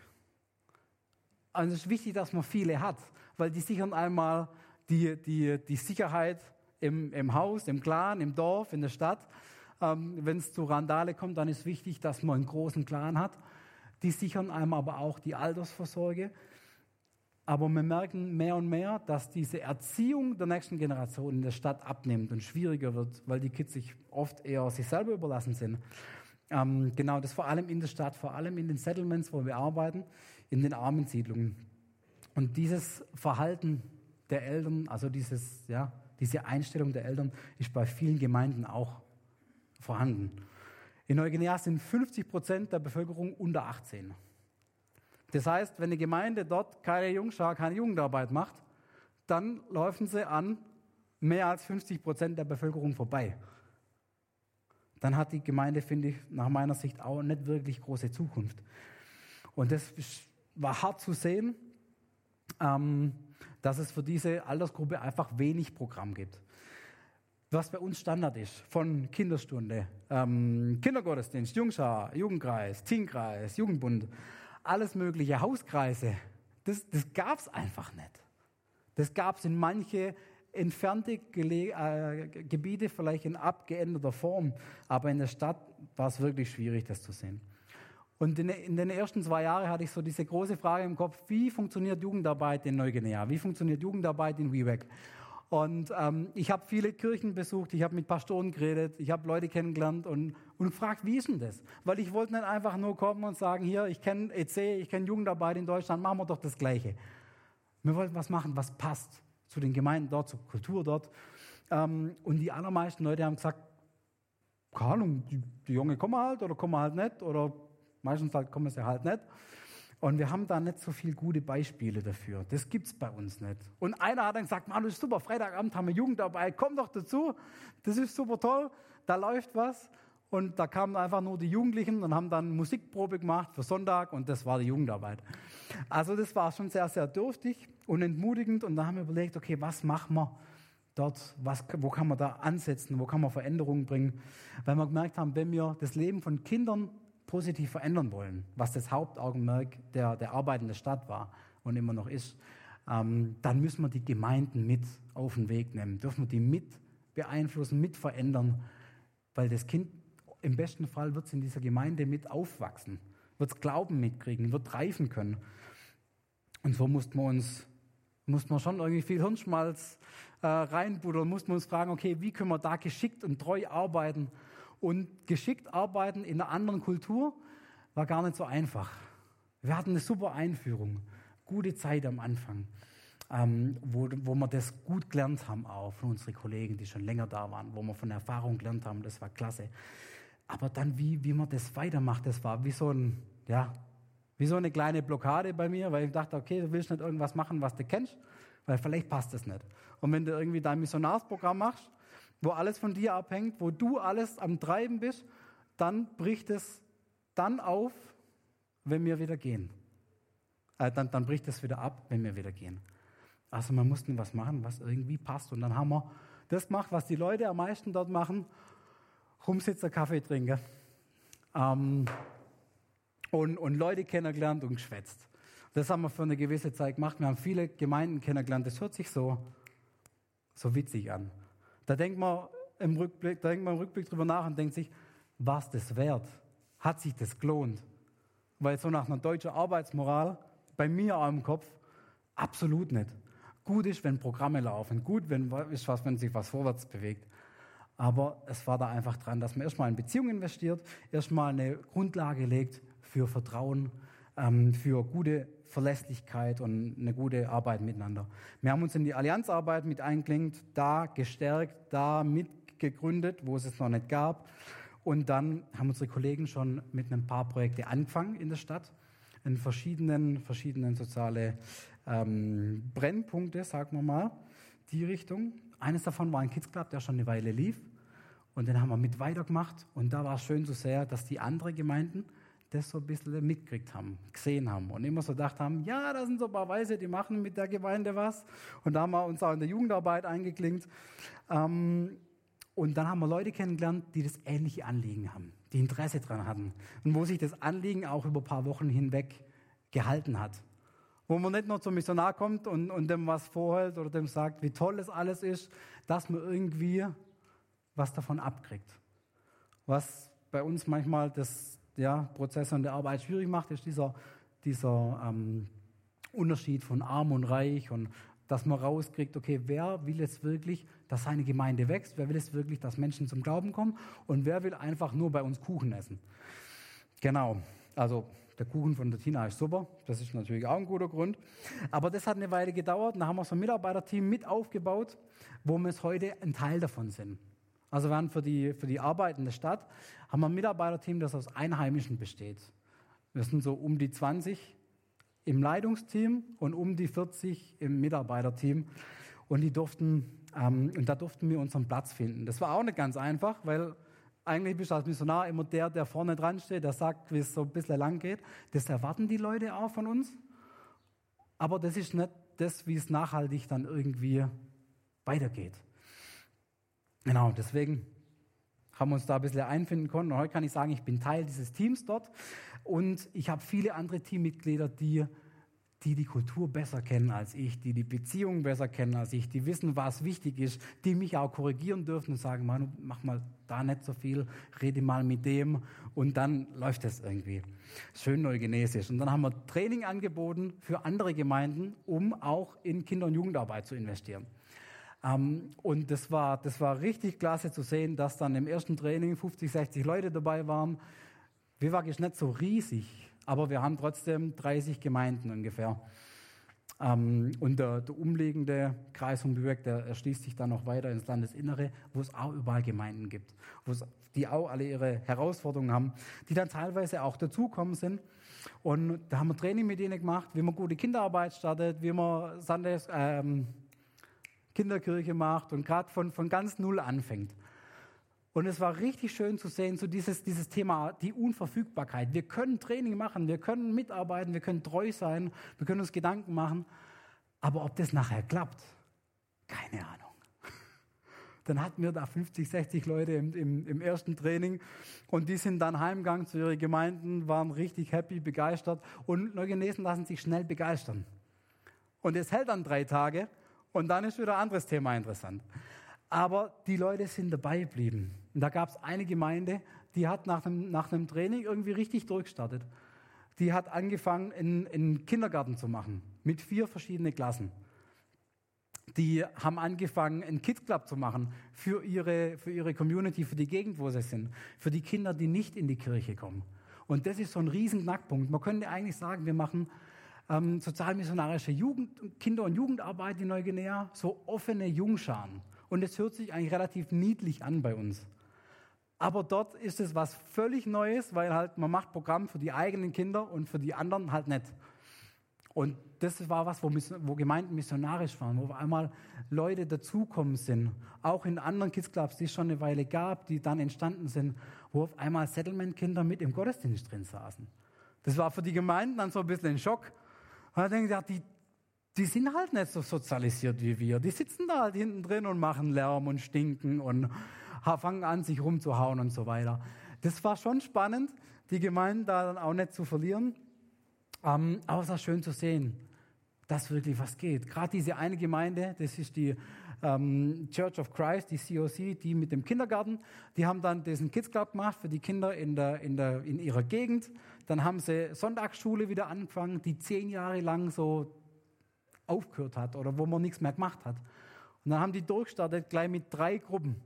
Also es ist wichtig, dass man viele hat, weil die sichern einmal die, die, die Sicherheit im, im Haus, im Clan, im Dorf, in der Stadt. Ähm, Wenn es zu Randale kommt, dann ist wichtig, dass man einen großen Clan hat. Die sichern einem aber auch die Altersvorsorge. Aber wir merken mehr und mehr, dass diese Erziehung der nächsten Generation in der Stadt abnimmt und schwieriger wird, weil die Kids sich oft eher sich selber überlassen sind. Ähm, genau, das vor allem in der Stadt, vor allem in den Settlements, wo wir arbeiten, in den Armensiedlungen. Und dieses Verhalten der Eltern, also dieses, ja, diese Einstellung der Eltern ist bei vielen Gemeinden auch vorhanden. In Neuguinea sind 50 Prozent der Bevölkerung unter 18. Das heißt, wenn eine Gemeinde dort keine Jungschar, keine Jugendarbeit macht, dann laufen sie an mehr als 50 Prozent der Bevölkerung vorbei. Dann hat die Gemeinde, finde ich, nach meiner Sicht auch nicht wirklich große Zukunft. Und das war hart zu sehen, ähm, dass es für diese Altersgruppe einfach wenig Programm gibt. Was bei uns Standard ist, von Kinderstunde, ähm, Kindergottesdienst, Jungschar, Jugendkreis, Teamkreis, Jugendbund, alles mögliche, Hauskreise, das, das gab es einfach nicht. Das gab es in manche entfernte Gele äh, Gebiete vielleicht in abgeänderter Form, aber in der Stadt war es wirklich schwierig, das zu sehen. Und in, in, den ersten zwei Jahren hatte ich so diese große Frage im Kopf, wie funktioniert Jugendarbeit in Neuguinea? Wie funktioniert Jugendarbeit in Wiebeck? Und ähm, ich habe viele Kirchen besucht, ich habe mit Pastoren geredet, ich habe Leute kennengelernt und, und gefragt, wie ist denn das? Weil ich wollte nicht einfach nur kommen und sagen, hier, ich kenne EC, ich kenne Jugendarbeit in Deutschland, machen wir doch das Gleiche. Wir wollten was machen, was passt zu den Gemeinden dort, zur Kultur dort. Ähm, und die allermeisten Leute haben gesagt, keine Ahnung, die, die Junge kommen halt oder kommen halt nicht oder meistens halt kommen sie halt nicht. Und wir haben da nicht so viele gute Beispiele dafür. Das gibt es bei uns nicht. Und einer hat dann gesagt, ist super, Freitagabend haben wir Jugend dabei, komm doch dazu, das ist super toll, da läuft was. Und da kamen einfach nur die Jugendlichen und haben dann Musikprobe gemacht für Sonntag und das war die Jugendarbeit. Also das war schon sehr, sehr dürftig und entmutigend und da haben wir überlegt, okay, was machen wir dort, was, wo kann man da ansetzen, wo kann man Veränderungen bringen, weil wir gemerkt haben, wenn wir das Leben von Kindern positiv verändern wollen, was das Hauptaugenmerk der, der Arbeit in der Stadt war und immer noch ist, ähm, dann müssen wir die Gemeinden mit auf den Weg nehmen, dürfen wir die mit beeinflussen, mit verändern, weil das Kind im besten Fall wird es in dieser Gemeinde mit aufwachsen, wird Glauben mitkriegen, wird reifen können. Und so mussten wir uns mussten wir schon irgendwie viel Hirnschmalz äh, reinbuddern, mussten wir uns fragen, okay, wie können wir da geschickt und treu arbeiten, und geschickt arbeiten in einer anderen Kultur war gar nicht so einfach. Wir hatten eine super Einführung, gute Zeit am Anfang, ähm, wo, wo wir das gut gelernt haben, auch von unseren Kollegen, die schon länger da waren, wo wir von Erfahrung gelernt haben, das war klasse. Aber dann, wie, wie man das weitermacht, das war wie so, ein, ja, wie so eine kleine Blockade bei mir, weil ich dachte, okay, du willst nicht irgendwas machen, was du kennst, weil vielleicht passt das nicht. Und wenn du irgendwie dein Missionarsprogramm machst, wo alles von dir abhängt, wo du alles am Treiben bist, dann bricht es dann auf, wenn wir wieder gehen. Äh, dann, dann bricht es wieder ab, wenn wir wieder gehen. Also wir mussten was machen, was irgendwie passt. Und dann haben wir das gemacht, was die Leute am meisten dort machen, rumsitzen, Kaffee trinken. Ähm, und, und Leute kennengelernt und geschwätzt. Das haben wir für eine gewisse Zeit gemacht. Wir haben viele Gemeinden kennengelernt. Das hört sich so, so witzig an. Da denkt man im Rückblick, da denkt man im Rückblick drüber nach und denkt sich, was das wert? Hat sich das gelohnt? Weil so nach einer deutschen Arbeitsmoral, bei mir auch im Kopf, absolut nicht. Gut ist, wenn Programme laufen. Gut wenn, ist was, wenn sich was vorwärts bewegt. Aber es war da einfach dran, dass man erstmal in Beziehungen investiert, erstmal eine Grundlage legt für Vertrauen, ähm, für gute Verlässlichkeit und eine gute Arbeit miteinander. Wir haben uns in die Allianzarbeit mit einklingt, da gestärkt, da mitgegründet, wo es es noch nicht gab. Und dann haben unsere Kollegen schon mit ein paar Projekten angefangen in der Stadt, in verschiedenen, verschiedenen soziale ähm, Brennpunkte, sagen wir mal, die Richtung. Eines davon war ein Kids Club, der schon eine Weile lief. Und den haben wir mit weitergemacht. Und da war es schön zu so sehr, dass die anderen Gemeinden das so ein bisschen mitgekriegt haben, gesehen haben und immer so gedacht haben, ja, da sind so ein paar Weise, die machen mit der Gemeinde was. Und da haben wir uns auch in der Jugendarbeit eingeklinkt. Ähm, und dann haben wir Leute kennengelernt, die das ähnliche Anliegen haben, die Interesse daran hatten und wo sich das Anliegen auch über ein paar Wochen hinweg gehalten hat. Wo man nicht nur zum Missionar kommt und, und dem was vorhält oder dem sagt, wie toll es alles ist, dass man irgendwie was davon abkriegt. Was bei uns manchmal das ja, Prozess und der Arbeit schwierig macht, ist dieser, dieser ähm, Unterschied von arm und reich und dass man rauskriegt, okay, wer will jetzt wirklich, dass seine Gemeinde wächst, wer will es wirklich, dass Menschen zum Glauben kommen und wer will einfach nur bei uns Kuchen essen. Genau, also der Kuchen von der Tina ist super, das ist natürlich auch ein guter Grund. Aber das hat eine Weile gedauert, da haben wir so ein Mitarbeiterteam mit aufgebaut, wo wir es heute ein Teil davon sind. Also wir haben für die, für die Arbeit in der Stadt haben wir ein Mitarbeiterteam, das aus Einheimischen besteht. Wir sind so um die 20 im Leitungsteam und um die 40 im Mitarbeiterteam. Und die durften, ähm, und da durften wir unseren Platz finden. Das war auch nicht ganz einfach, weil eigentlich bist du als Missionar immer der, der vorne dran steht, der sagt, wie es so ein bisschen lang geht. Das erwarten die Leute auch von uns. Aber das ist nicht das, wie es nachhaltig dann irgendwie weitergeht. Genau, deswegen haben wir uns da ein bisschen einfinden können. Und heute kann ich sagen, ich bin Teil dieses Teams dort. Und ich habe viele andere Teammitglieder, die, die die Kultur besser kennen als ich, die die Beziehungen besser kennen als ich, die wissen, was wichtig ist, die mich auch korrigieren dürfen und sagen, Manu, mach mal da nicht so viel, rede mal mit dem und dann läuft es irgendwie. Schön neugenesisch. Und dann haben wir Training angeboten für andere Gemeinden, um auch in Kinder- und Jugendarbeit zu investieren. Ähm, und das war, das war richtig klasse zu sehen, dass dann im ersten Training 50, 60 Leute dabei waren, Biwak ist nicht so riesig, aber wir haben trotzdem 30 Gemeinden ungefähr. Ähm, und der, der, umliegende Kreis von Biwak, der erschließt sich dann noch weiter ins Landesinnere, wo es auch überall Gemeinden gibt, wo es, die auch alle ihre Herausforderungen haben, die dann teilweise auch dazukommen sind. Und da haben wir Training mit ihnen gemacht, wie man gute Kinderarbeit startet, wie man Sundays, ähm, Kinderkirche macht und gerade von, von ganz Null anfängt. Und es war richtig schön zu sehen, so dieses, dieses Thema, die Unverfügbarkeit. Wir können Training machen, wir können mitarbeiten, wir können treu sein, wir können uns Gedanken machen. Aber ob das nachher klappt, keine Ahnung. Dann hatten wir da 50, 60 Leute im, im, im ersten Training und die sind dann heimgegangen zu ihren Gemeinden, waren richtig happy, begeistert und Neugenesen lassen sich schnell begeistern. Und es hält dann drei Tage und dann ist wieder ein anderes Thema interessant. Aber die Leute sind dabei geblieben. Und da gab es eine Gemeinde, die hat nach einem, nach einem Training irgendwie richtig durchgestartet. Die hat angefangen, einen Kindergarten zu machen mit vier verschiedenen Klassen. Die haben angefangen, einen Kids Club zu machen für ihre, für ihre Community, für die Gegend, wo sie sind, für die Kinder, die nicht in die Kirche kommen. Und das ist so ein riesen Knackpunkt. Man könnte eigentlich sagen, wir machen ähm, sozialmissionarische Jugend, Kinder- und Jugendarbeit in Neuguinea, so offene Jungscharen. Und es hört sich eigentlich relativ niedlich an bei uns. Aber dort ist es was völlig Neues, weil halt man macht Programm für die eigenen Kinder und für die anderen halt nicht. Und das war was, wo, wo Gemeinden missionarisch waren, wo einmal Leute dazukommen sind. Auch in anderen Kids Clubs, die es schon eine Weile gab, die dann entstanden sind, wo auf einmal Settlement-Kinder mit im Gottesdienst drin saßen. Das war für die Gemeinden dann so ein bisschen ein Schock. Und dann denke ich, ja, die, die sind halt nicht so sozialisiert wie wir. Die sitzen da halt hinten drin und machen Lärm und stinken und fangen an, sich rumzuhauen und so weiter. Das war schon spannend, die Gemeinden da dann auch nicht zu verlieren. Ähm, aber es war schön zu sehen, dass wirklich was geht. Gerade diese eine Gemeinde, das ist die ähm, Church of Christ, die COC, die mit dem Kindergarten, die haben dann diesen Kids Club gemacht für die Kinder in, der, in, der, in ihrer Gegend. Dann haben sie Sonntagsschule wieder angefangen, die zehn Jahre lang so aufgehört hat oder wo man nichts mehr gemacht hat. Und dann haben die durchgestartet gleich mit drei Gruppen.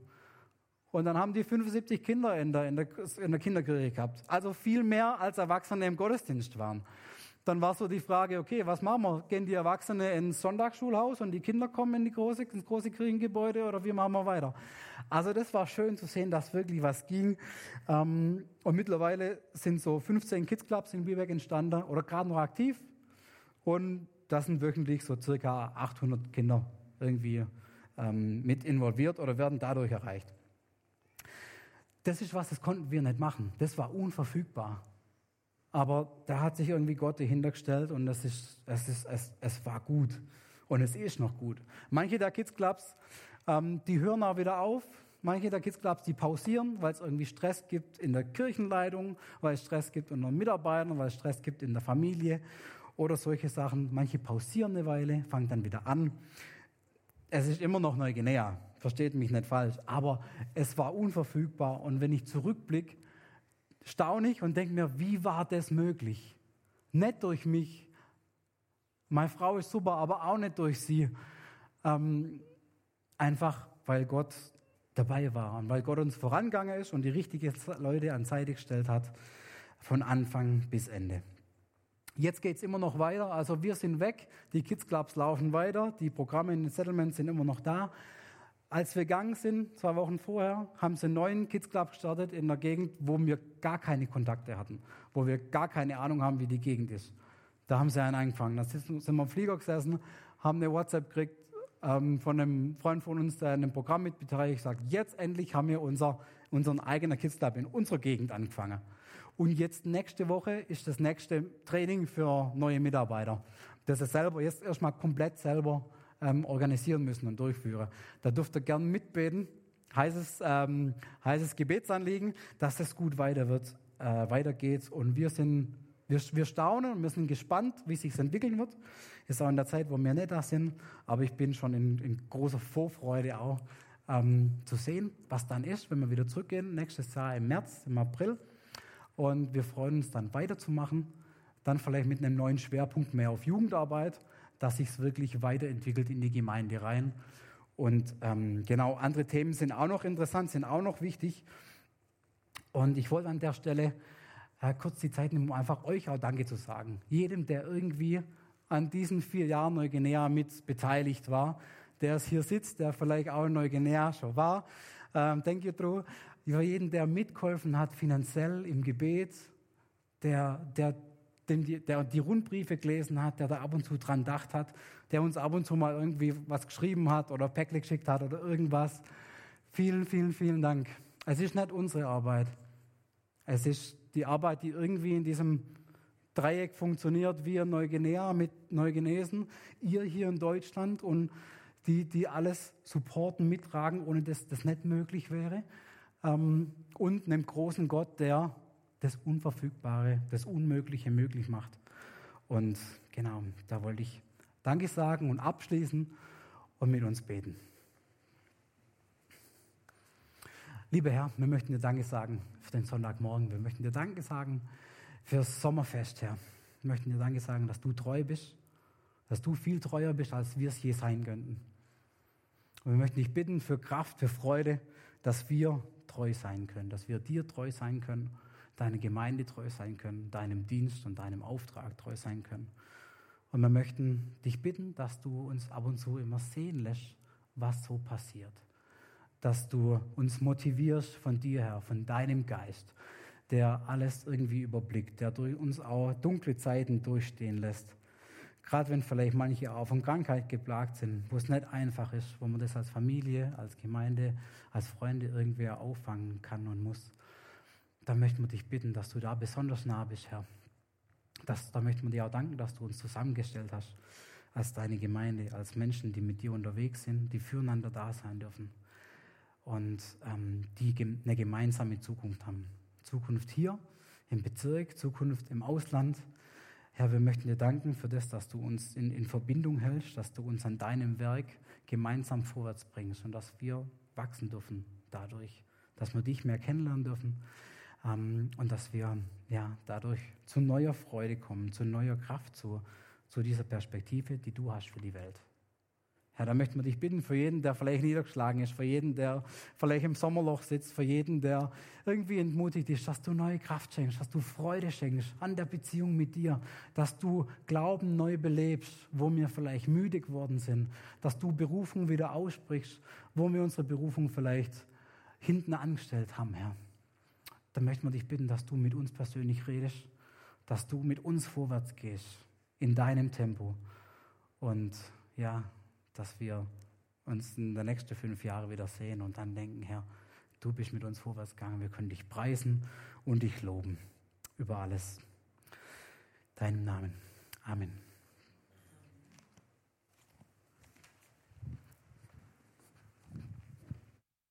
Und dann haben die 75 Kinder in der, in, der, in der Kinderkirche gehabt. Also viel mehr als Erwachsene im Gottesdienst waren. Dann war so die Frage, okay, was machen wir? Gehen die Erwachsene ins Sonntagsschulhaus und die Kinder kommen in die große, ins große Kirchengebäude oder wie machen wir weiter? Also das war schön zu sehen, dass wirklich was ging. Ähm, und mittlerweile sind so 15 Kids Clubs in Biberg entstanden oder gerade noch aktiv. Und das sind wöchentlich so circa 800 Kinder irgendwie ähm, mit involviert oder werden dadurch erreicht. Das ist was, das konnten wir nicht machen. Das war unverfügbar. Aber da hat sich irgendwie Gott dahinter gestellt und es, ist, es, ist, es, es war gut. Und es ist noch gut. Manche der Kids Clubs, ähm, die hören auch wieder auf, manche der Kids Clubs, die pausieren, weil es irgendwie Stress gibt in der Kirchenleitung, weil es Stress gibt unter Mitarbeitern, weil es Stress gibt in der Familie oder solche Sachen. Manche pausieren eine Weile, fangen dann wieder an. Es ist immer noch Neuguinea, versteht mich nicht falsch, aber es war unverfügbar und wenn ich zurückblicke, staune ich und denke mir, wie war das möglich? Nicht durch mich. Meine Frau ist super, aber auch nicht durch sie. Ähm, einfach, weil Gott dabei war und weil Gott uns vorangegangen ist und die richtigen Leute an Seite gestellt hat, von Anfang bis Ende. Jetzt geht es immer noch weiter. Also wir sind weg, die Kids Clubs laufen weiter, die Programme in den Settlements sind immer noch da. Als wir gegangen sind, zwei Wochen vorher, haben sie einen neuen Kids Club gestartet in der Gegend, wo wir gar keine Kontakte hatten, wo wir gar keine Ahnung haben, wie die Gegend ist. Da haben sie einen angefangen. Da sind wir im Flieger gesessen, haben eine WhatsApp gekriegt ähm, von einem Freund von uns, der in einem Programm mitbeteiligt, sagt, jetzt endlich haben wir unser, unseren eigenen Kids Club in unserer Gegend angefangen. Und jetzt nächste Woche ist das nächste Training für neue Mitarbeiter, das sie selber jetzt erstmal komplett selber ähm, organisieren müssen und durchführen. Da dürft ihr gern mitbeten, heißes, ähm, heißes Gebetsanliegen, dass es gut weiter wird, äh, weitergeht. Und wir sind, wir, wir staunen und wir sind gespannt, wie sich entwickeln wird. Ist auch in der Zeit, wo wir nicht da sind, aber ich bin schon in, in großer Vorfreude auch ähm, zu sehen, was dann ist, wenn wir wieder zurückgehen, nächstes Jahr im März, im April. Und wir freuen uns dann weiterzumachen, dann vielleicht mit einem neuen Schwerpunkt mehr auf Jugendarbeit, dass sich es wirklich weiterentwickelt in die Gemeinde rein. Und ähm, genau, andere Themen sind auch noch interessant, sind auch noch wichtig. Und ich wollte an der Stelle äh, kurz die Zeit nehmen, um einfach euch auch Danke zu sagen. Jedem, der irgendwie an diesen vier Jahren Neuguinea mit beteiligt war, der es hier sitzt, der vielleicht auch in Neuguinea schon war. Ähm, thank you, Drew über jeden, der mitgeholfen hat, finanziell im Gebet, der, der, dem der die Rundbriefe gelesen hat, der da ab und zu dran gedacht hat, der uns ab und zu mal irgendwie was geschrieben hat oder Päckle geschickt hat oder irgendwas. Vielen, vielen, vielen Dank. Es ist nicht unsere Arbeit. Es ist die Arbeit, die irgendwie in diesem Dreieck funktioniert, wir Neuguinea mit Neuguinesen, ihr hier in Deutschland und die, die alles supporten, mittragen, ohne dass das nicht möglich wäre ähm, und einem großen Gott, der das Unverfügbare, das Unmögliche möglich macht. Und genau, da wollte ich Danke sagen und abschließen und mit uns beten. Lieber Herr, wir möchten dir Danke sagen für den Sonntagmorgen. Wir möchten dir Danke sagen für das Sommerfest, Herr. Wir möchten dir Danke sagen, dass du treu bist, dass du viel treuer bist, als wir es je sein könnten. Und wir möchten dich bitten für Kraft, für Freude, dass wir treu sein können, dass wir dir treu sein können, deiner Gemeinde treu sein können, deinem Dienst und deinem Auftrag treu sein können. Und wir möchten dich bitten, dass du uns ab und zu immer sehen lässt, was so passiert. Dass du uns motivierst von dir her, von deinem Geist, der alles irgendwie überblickt, der durch uns auch dunkle Zeiten durchstehen lässt Gerade wenn vielleicht manche auch von Krankheit geplagt sind, wo es nicht einfach ist, wo man das als Familie, als Gemeinde, als Freunde irgendwer auffangen kann und muss. Da möchten wir dich bitten, dass du da besonders nah bist, Herr. Das, da möchten wir dir auch danken, dass du uns zusammengestellt hast als deine Gemeinde, als Menschen, die mit dir unterwegs sind, die füreinander da sein dürfen und ähm, die eine gemeinsame Zukunft haben. Zukunft hier im Bezirk, Zukunft im Ausland, Herr, wir möchten dir danken für das, dass du uns in, in Verbindung hältst, dass du uns an deinem Werk gemeinsam vorwärts bringst und dass wir wachsen dürfen dadurch, dass wir dich mehr kennenlernen dürfen und dass wir ja, dadurch zu neuer Freude kommen, zu neuer Kraft, zu, zu dieser Perspektive, die du hast für die Welt. Herr, da möchten wir dich bitten für jeden, der vielleicht niedergeschlagen ist, für jeden, der vielleicht im Sommerloch sitzt, für jeden, der irgendwie entmutigt ist, dass du neue Kraft schenkst, dass du Freude schenkst an der Beziehung mit dir, dass du Glauben neu belebst, wo wir vielleicht müde geworden sind, dass du Berufung wieder aussprichst, wo wir unsere Berufung vielleicht hinten angestellt haben, Herr. Da möchten wir dich bitten, dass du mit uns persönlich redest, dass du mit uns vorwärts gehst, in deinem Tempo. Und ja, dass wir uns in den nächsten fünf Jahren wieder sehen und dann denken, Herr, du bist mit uns vorwärts gegangen, wir können dich preisen und dich loben über alles. Deinem Namen. Amen.